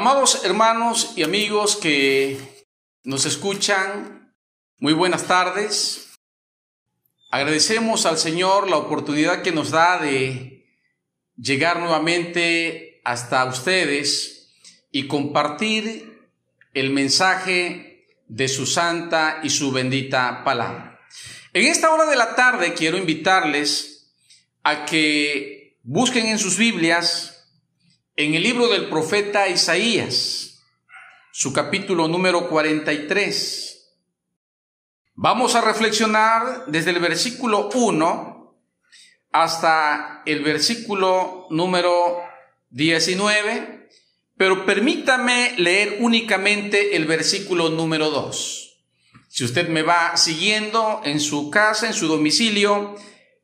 Amados hermanos y amigos que nos escuchan, muy buenas tardes. Agradecemos al Señor la oportunidad que nos da de llegar nuevamente hasta ustedes y compartir el mensaje de su santa y su bendita palabra. En esta hora de la tarde quiero invitarles a que busquen en sus Biblias en el libro del profeta Isaías, su capítulo número 43. Vamos a reflexionar desde el versículo 1 hasta el versículo número 19, pero permítame leer únicamente el versículo número 2. Si usted me va siguiendo en su casa, en su domicilio,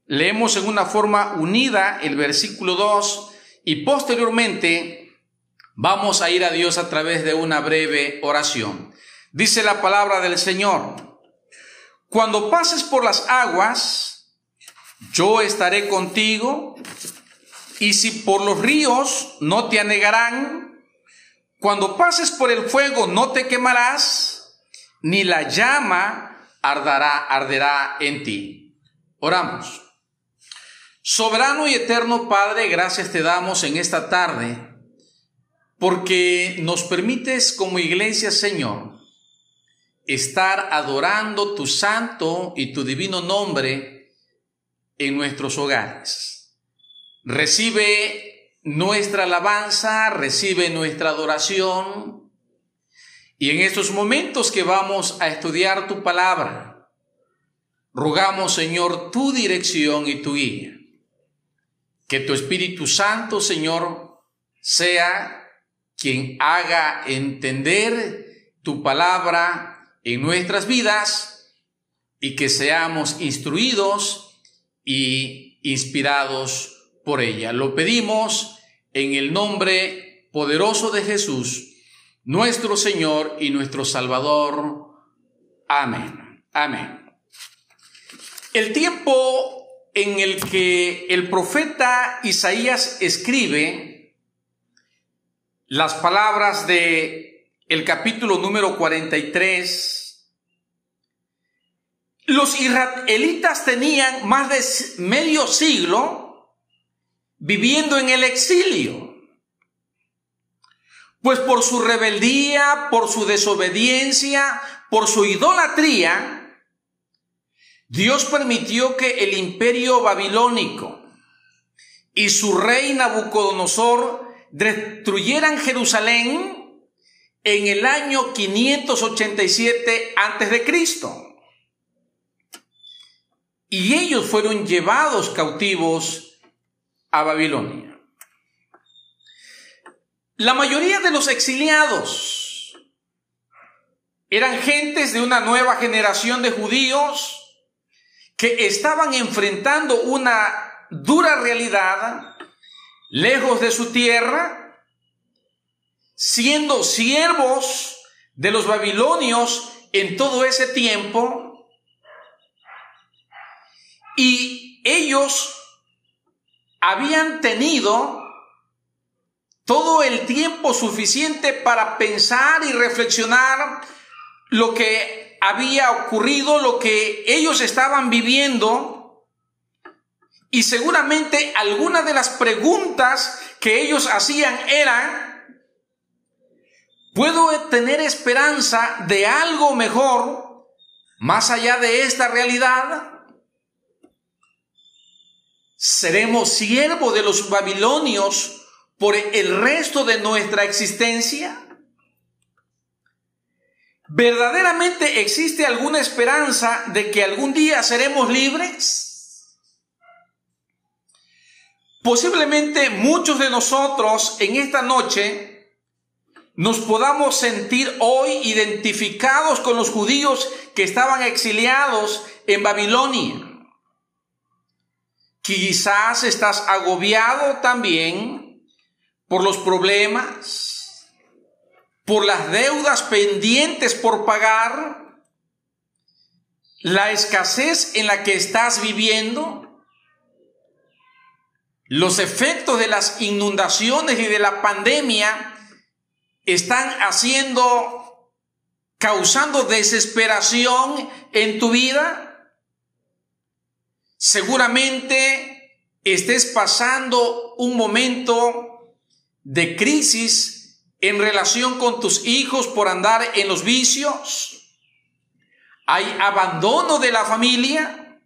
leemos en una forma unida el versículo 2 y posteriormente vamos a ir a Dios a través de una breve oración. Dice la palabra del Señor, cuando pases por las aguas, yo estaré contigo, y si por los ríos no te anegarán, cuando pases por el fuego no te quemarás, ni la llama ardará, arderá en ti. Oramos. Soberano y eterno Padre, gracias te damos en esta tarde porque nos permites como iglesia, Señor, estar adorando tu santo y tu divino nombre en nuestros hogares. Recibe nuestra alabanza, recibe nuestra adoración y en estos momentos que vamos a estudiar tu palabra, rogamos, Señor, tu dirección y tu guía. Que tu Espíritu Santo, Señor, sea quien haga entender tu palabra en nuestras vidas y que seamos instruidos y inspirados por ella. Lo pedimos en el nombre poderoso de Jesús, nuestro Señor y nuestro Salvador. Amén. Amén. El tiempo en el que el profeta Isaías escribe las palabras de el capítulo número 43. Los israelitas tenían más de medio siglo viviendo en el exilio. Pues por su rebeldía, por su desobediencia, por su idolatría, Dios permitió que el imperio babilónico y su rey Nabucodonosor destruyeran Jerusalén en el año 587 antes de Cristo. Y ellos fueron llevados cautivos a Babilonia. La mayoría de los exiliados eran gentes de una nueva generación de judíos que estaban enfrentando una dura realidad lejos de su tierra, siendo siervos de los babilonios en todo ese tiempo, y ellos habían tenido todo el tiempo suficiente para pensar y reflexionar lo que había ocurrido, lo que ellos estaban viviendo, y seguramente algunas de las preguntas que ellos hacían eran, ¿puedo tener esperanza de algo mejor más allá de esta realidad? ¿Seremos siervos de los babilonios por el resto de nuestra existencia? ¿Verdaderamente existe alguna esperanza de que algún día seremos libres? Posiblemente muchos de nosotros en esta noche nos podamos sentir hoy identificados con los judíos que estaban exiliados en Babilonia. Quizás estás agobiado también por los problemas, por las deudas pendientes por pagar, la escasez en la que estás viviendo, los efectos de las inundaciones y de la pandemia están haciendo, causando desesperación en tu vida? Seguramente estés pasando un momento de crisis en relación con tus hijos por andar en los vicios. Hay abandono de la familia.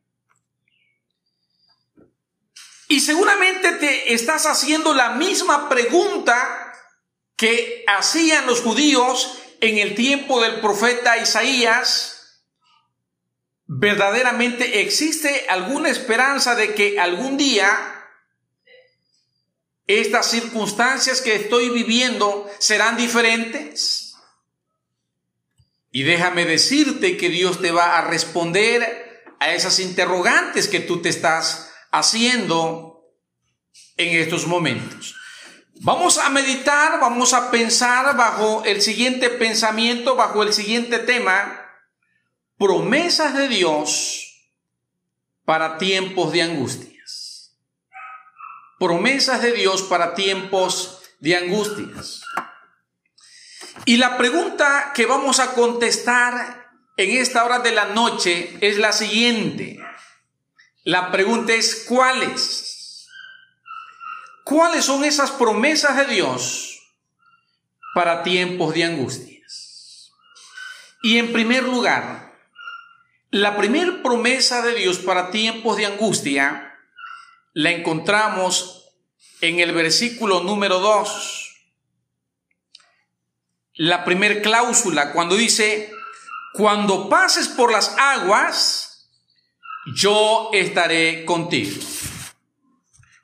Y seguramente te estás haciendo la misma pregunta que hacían los judíos en el tiempo del profeta Isaías. ¿Verdaderamente existe alguna esperanza de que algún día estas circunstancias que estoy viviendo serán diferentes? Y déjame decirte que Dios te va a responder a esas interrogantes que tú te estás haciendo en estos momentos. Vamos a meditar, vamos a pensar bajo el siguiente pensamiento, bajo el siguiente tema, promesas de Dios para tiempos de angustias. Promesas de Dios para tiempos de angustias. Y la pregunta que vamos a contestar en esta hora de la noche es la siguiente. La pregunta es, ¿cuáles? ¿Cuáles son esas promesas de Dios para tiempos de angustias? Y en primer lugar, la primera promesa de Dios para tiempos de angustia la encontramos en el versículo número 2. La primer cláusula, cuando dice, cuando pases por las aguas, yo estaré contigo.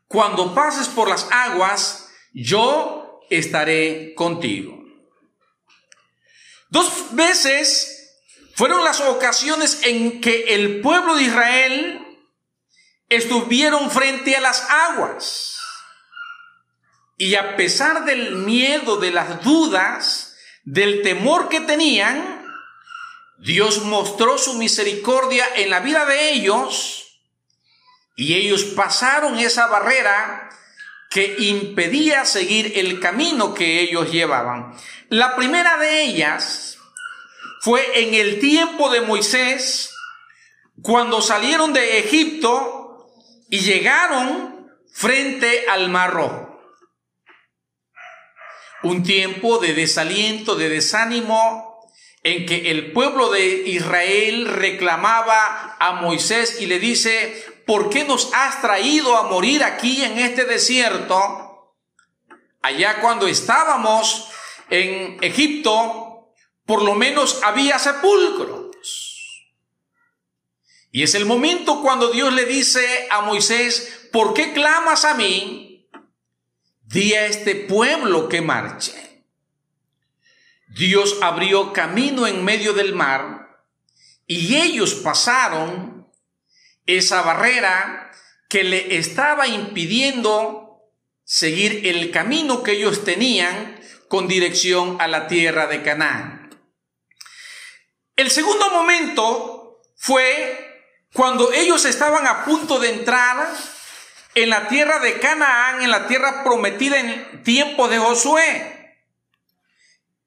Cuando pases por las aguas, yo estaré contigo. Dos veces fueron las ocasiones en que el pueblo de Israel estuvieron frente a las aguas. Y a pesar del miedo, de las dudas, del temor que tenían, Dios mostró su misericordia en la vida de ellos y ellos pasaron esa barrera que impedía seguir el camino que ellos llevaban. La primera de ellas fue en el tiempo de Moisés, cuando salieron de Egipto y llegaron frente al Mar Rojo. Un tiempo de desaliento, de desánimo, en que el pueblo de Israel reclamaba a Moisés y le dice, ¿por qué nos has traído a morir aquí en este desierto? Allá cuando estábamos en Egipto, por lo menos había sepulcros. Y es el momento cuando Dios le dice a Moisés, ¿por qué clamas a mí? Di a este pueblo que marche. Dios abrió camino en medio del mar y ellos pasaron esa barrera que le estaba impidiendo seguir el camino que ellos tenían con dirección a la tierra de Canaán. El segundo momento fue cuando ellos estaban a punto de entrar en la tierra de Canaán, en la tierra prometida en tiempo de Josué.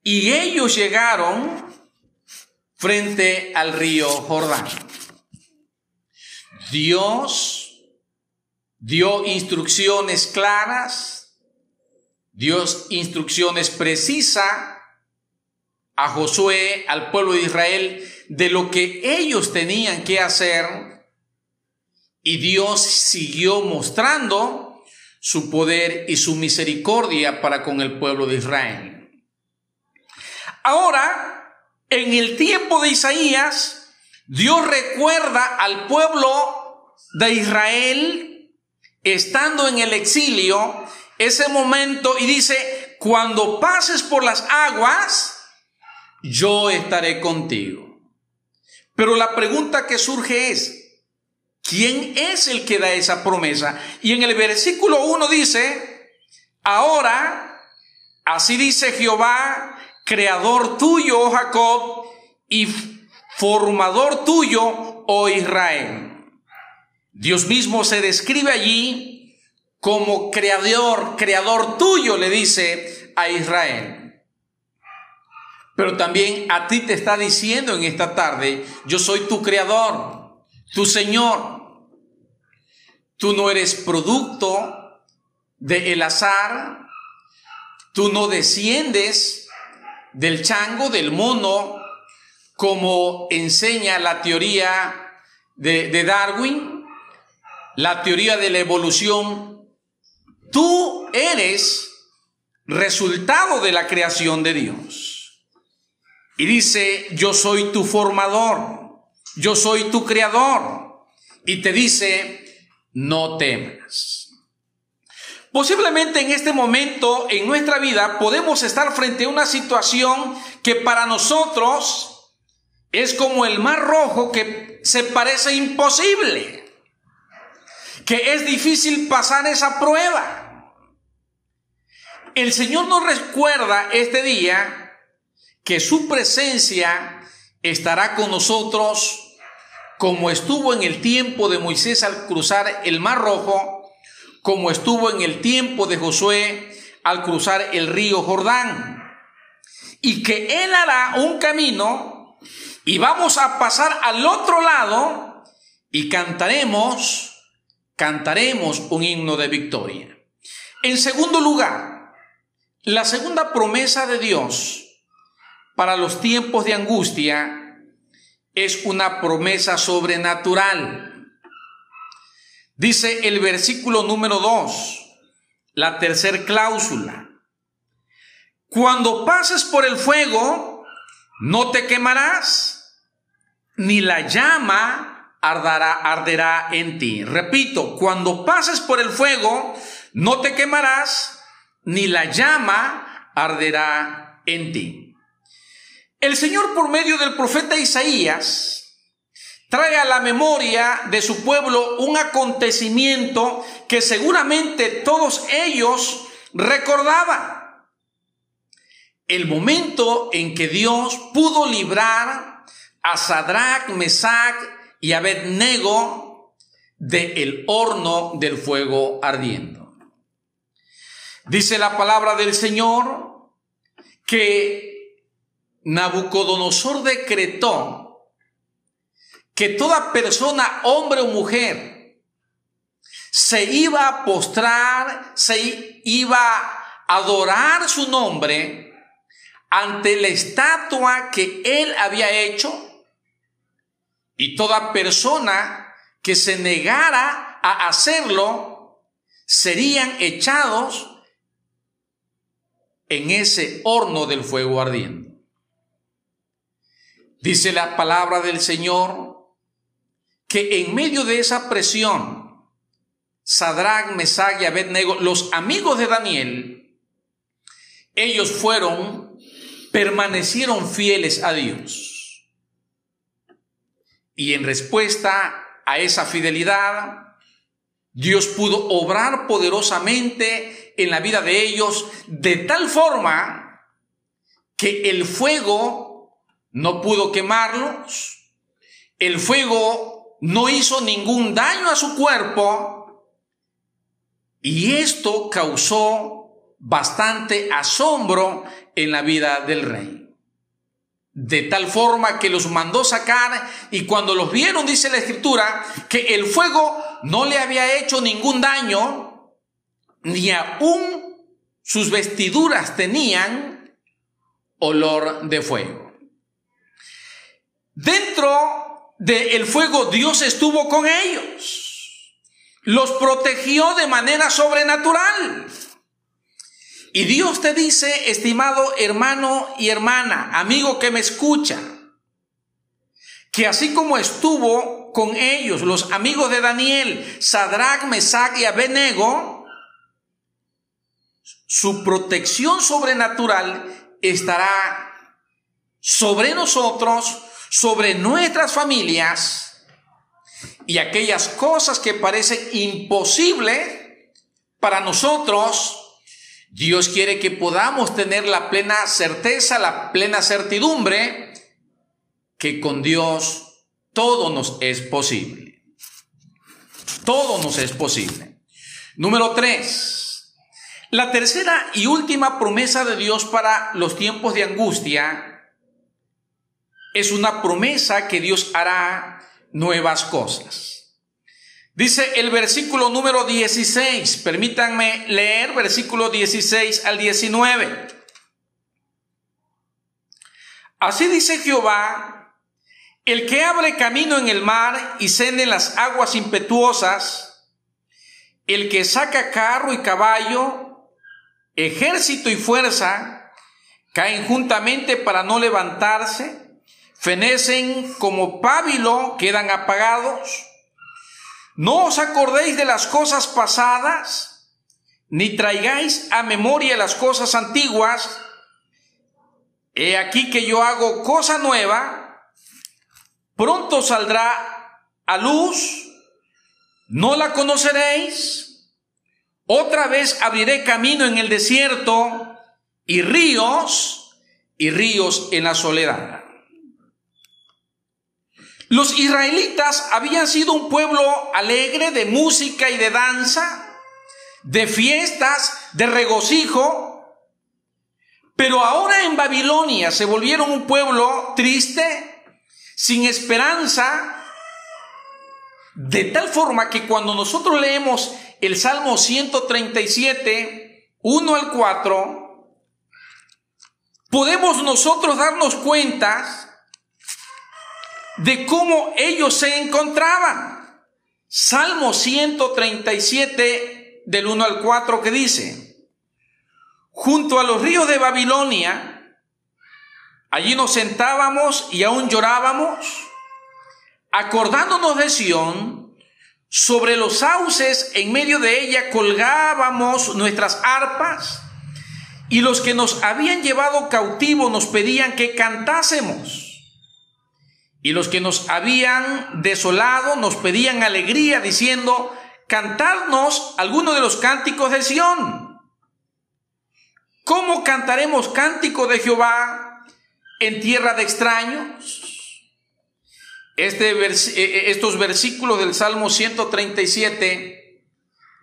Y ellos llegaron frente al río Jordán. Dios dio instrucciones claras, dio instrucciones precisas a Josué, al pueblo de Israel, de lo que ellos tenían que hacer. Y Dios siguió mostrando su poder y su misericordia para con el pueblo de Israel. Ahora, en el tiempo de Isaías, Dios recuerda al pueblo de Israel estando en el exilio ese momento y dice, cuando pases por las aguas, yo estaré contigo. Pero la pregunta que surge es, ¿quién es el que da esa promesa? Y en el versículo 1 dice, ahora, así dice Jehová, creador tuyo, oh Jacob, y formador tuyo, oh Israel. Dios mismo se describe allí como creador, creador tuyo, le dice a Israel. Pero también a ti te está diciendo en esta tarde, yo soy tu creador, tu Señor. Tú no eres producto de el azar, tú no desciendes del chango, del mono, como enseña la teoría de, de Darwin, la teoría de la evolución. Tú eres resultado de la creación de Dios. Y dice, yo soy tu formador, yo soy tu creador. Y te dice, no temas. Posiblemente en este momento en nuestra vida podemos estar frente a una situación que para nosotros es como el mar rojo que se parece imposible, que es difícil pasar esa prueba. El Señor nos recuerda este día que su presencia estará con nosotros como estuvo en el tiempo de Moisés al cruzar el Mar Rojo, como estuvo en el tiempo de Josué al cruzar el río Jordán. Y que Él hará un camino y vamos a pasar al otro lado y cantaremos, cantaremos un himno de victoria. En segundo lugar, la segunda promesa de Dios para los tiempos de angustia es una promesa sobrenatural. Dice el versículo número 2, la tercera cláusula. Cuando pases por el fuego, no te quemarás, ni la llama ardará, arderá en ti. Repito, cuando pases por el fuego, no te quemarás, ni la llama arderá en ti. El Señor por medio del profeta Isaías trae a la memoria de su pueblo un acontecimiento que seguramente todos ellos recordaban. El momento en que Dios pudo librar a Sadrach, Mesach y Abednego del horno del fuego ardiendo. Dice la palabra del Señor que Nabucodonosor decretó que toda persona, hombre o mujer, se iba a postrar, se iba a adorar su nombre ante la estatua que él había hecho y toda persona que se negara a hacerlo serían echados en ese horno del fuego ardiendo. Dice la palabra del Señor que en medio de esa presión, Sadrach, Mesach y Abednego, los amigos de Daniel, ellos fueron, permanecieron fieles a Dios. Y en respuesta a esa fidelidad, Dios pudo obrar poderosamente en la vida de ellos de tal forma que el fuego no pudo quemarlos, el fuego no hizo ningún daño a su cuerpo y esto causó bastante asombro en la vida del rey. De tal forma que los mandó sacar y cuando los vieron, dice la escritura, que el fuego no le había hecho ningún daño, ni aún sus vestiduras tenían olor de fuego. Dentro del fuego Dios estuvo con ellos, los protegió de manera sobrenatural. Y Dios te dice, estimado hermano y hermana, amigo que me escucha, que así como estuvo con ellos, los amigos de Daniel, Sadrach, Mesach y Abednego, su protección sobrenatural estará sobre nosotros, sobre nuestras familias y aquellas cosas que parecen imposibles para nosotros. Dios quiere que podamos tener la plena certeza, la plena certidumbre que con Dios todo nos es posible. Todo nos es posible. Número tres. La tercera y última promesa de Dios para los tiempos de angustia es una promesa que Dios hará nuevas cosas. Dice el versículo número 16, permítanme leer versículo 16 al 19. Así dice Jehová, el que abre camino en el mar y cene las aguas impetuosas, el que saca carro y caballo, ejército y fuerza, caen juntamente para no levantarse, fenecen como pábilo, quedan apagados. No os acordéis de las cosas pasadas, ni traigáis a memoria las cosas antiguas. He aquí que yo hago cosa nueva, pronto saldrá a luz, no la conoceréis. Otra vez abriré camino en el desierto y ríos y ríos en la soledad. Los israelitas habían sido un pueblo alegre de música y de danza, de fiestas, de regocijo, pero ahora en Babilonia se volvieron un pueblo triste, sin esperanza, de tal forma que cuando nosotros leemos el Salmo 137, 1 al 4, podemos nosotros darnos cuenta de cómo ellos se encontraban. Salmo 137 del 1 al 4 que dice, junto a los ríos de Babilonia, allí nos sentábamos y aún llorábamos, acordándonos de Sión, sobre los sauces en medio de ella colgábamos nuestras arpas, y los que nos habían llevado cautivo nos pedían que cantásemos. Y los que nos habían desolado nos pedían alegría diciendo, cantadnos alguno de los cánticos de Sión. ¿Cómo cantaremos cántico de Jehová en tierra de extraños? Este eh, eh, estos versículos del Salmo 137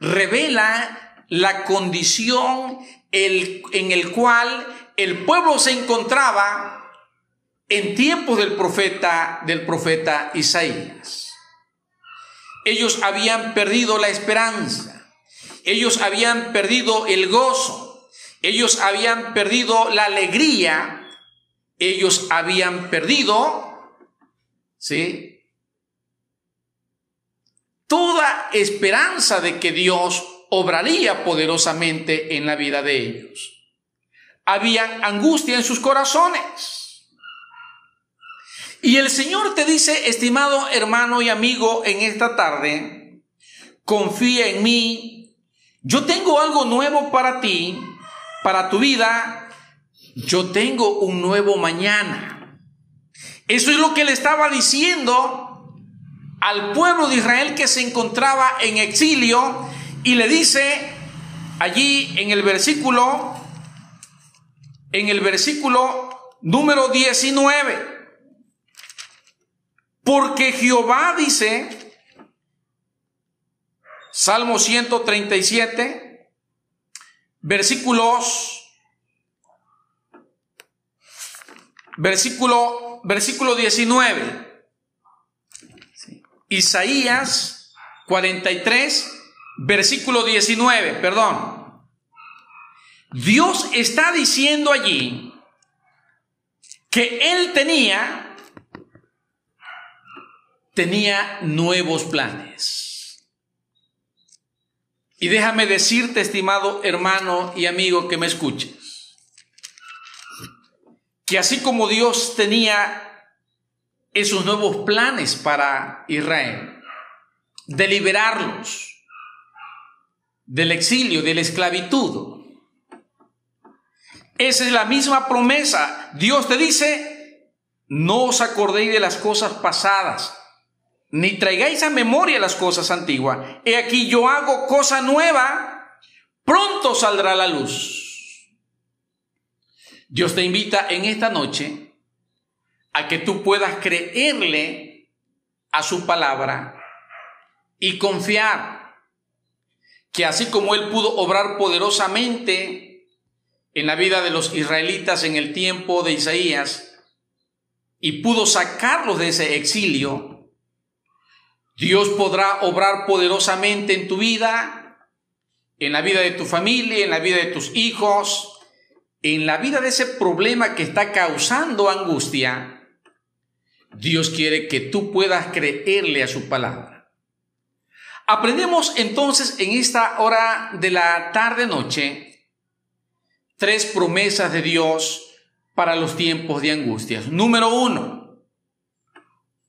revela la condición en el cual el pueblo se encontraba en tiempos del profeta, del profeta Isaías. Ellos habían perdido la esperanza, ellos habían perdido el gozo, ellos habían perdido la alegría, ellos habían perdido, ¿sí? Toda esperanza de que Dios obraría poderosamente en la vida de ellos. Habían angustia en sus corazones. Y el Señor te dice, estimado hermano y amigo, en esta tarde, confía en mí, yo tengo algo nuevo para ti, para tu vida, yo tengo un nuevo mañana. Eso es lo que le estaba diciendo al pueblo de Israel que se encontraba en exilio y le dice allí en el versículo, en el versículo número 19, porque Jehová dice, Salmo 137, versículos, versículo, versículo 19. Isaías 43, versículo 19, perdón. Dios está diciendo allí que él tenía tenía nuevos planes. Y déjame decirte, estimado hermano y amigo que me escuches, que así como Dios tenía esos nuevos planes para Israel, de liberarlos del exilio, de la esclavitud, esa es la misma promesa. Dios te dice, no os acordéis de las cosas pasadas, ni traigáis a memoria las cosas antiguas. He aquí yo hago cosa nueva, pronto saldrá la luz. Dios te invita en esta noche a que tú puedas creerle a su palabra y confiar que así como Él pudo obrar poderosamente en la vida de los israelitas en el tiempo de Isaías, y pudo sacarlos de ese exilio, Dios podrá obrar poderosamente en tu vida, en la vida de tu familia, en la vida de tus hijos, en la vida de ese problema que está causando angustia. Dios quiere que tú puedas creerle a su palabra. Aprendemos entonces en esta hora de la tarde-noche tres promesas de Dios para los tiempos de angustias. Número uno,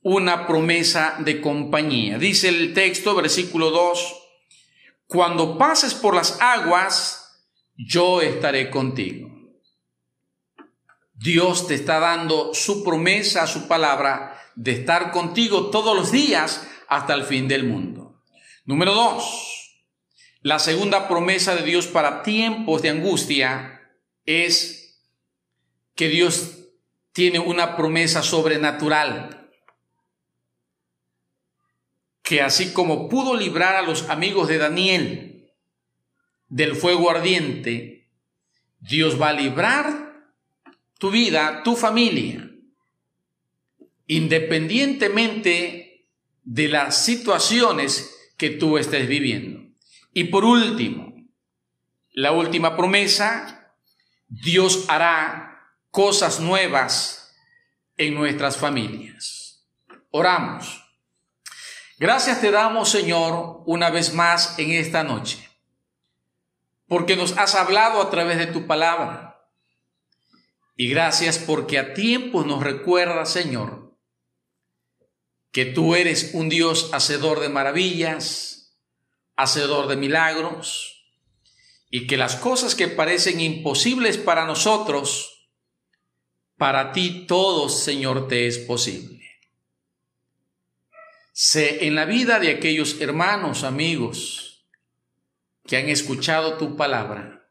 una promesa de compañía. Dice el texto, versículo 2, cuando pases por las aguas, yo estaré contigo. Dios te está dando su promesa, su palabra, de estar contigo todos los días hasta el fin del mundo. Número dos, la segunda promesa de Dios para tiempos de angustia es que Dios tiene una promesa sobrenatural, que así como pudo librar a los amigos de Daniel del fuego ardiente, Dios va a librar tu vida, tu familia, independientemente de las situaciones que tú estés viviendo. Y por último, la última promesa, Dios hará cosas nuevas en nuestras familias. Oramos. Gracias te damos, Señor, una vez más en esta noche, porque nos has hablado a través de tu palabra. Y gracias porque a tiempos nos recuerda, Señor, que tú eres un Dios hacedor de maravillas, hacedor de milagros, y que las cosas que parecen imposibles para nosotros, para ti todo, Señor, te es posible. Sé en la vida de aquellos hermanos, amigos, que han escuchado tu palabra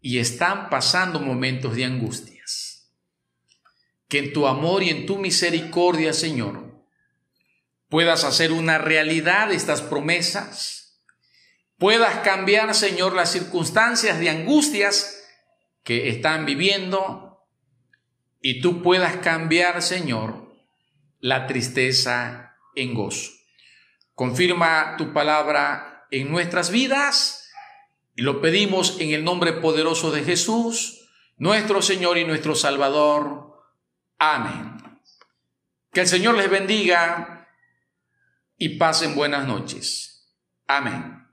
y están pasando momentos de angustias. Que en tu amor y en tu misericordia, Señor, puedas hacer una realidad estas promesas, puedas cambiar, Señor, las circunstancias de angustias que están viviendo y tú puedas cambiar, Señor, la tristeza en gozo. Confirma tu palabra en nuestras vidas y lo pedimos en el nombre poderoso de Jesús, nuestro Señor y nuestro Salvador. Amén. Que el Señor les bendiga y pasen buenas noches. Amén.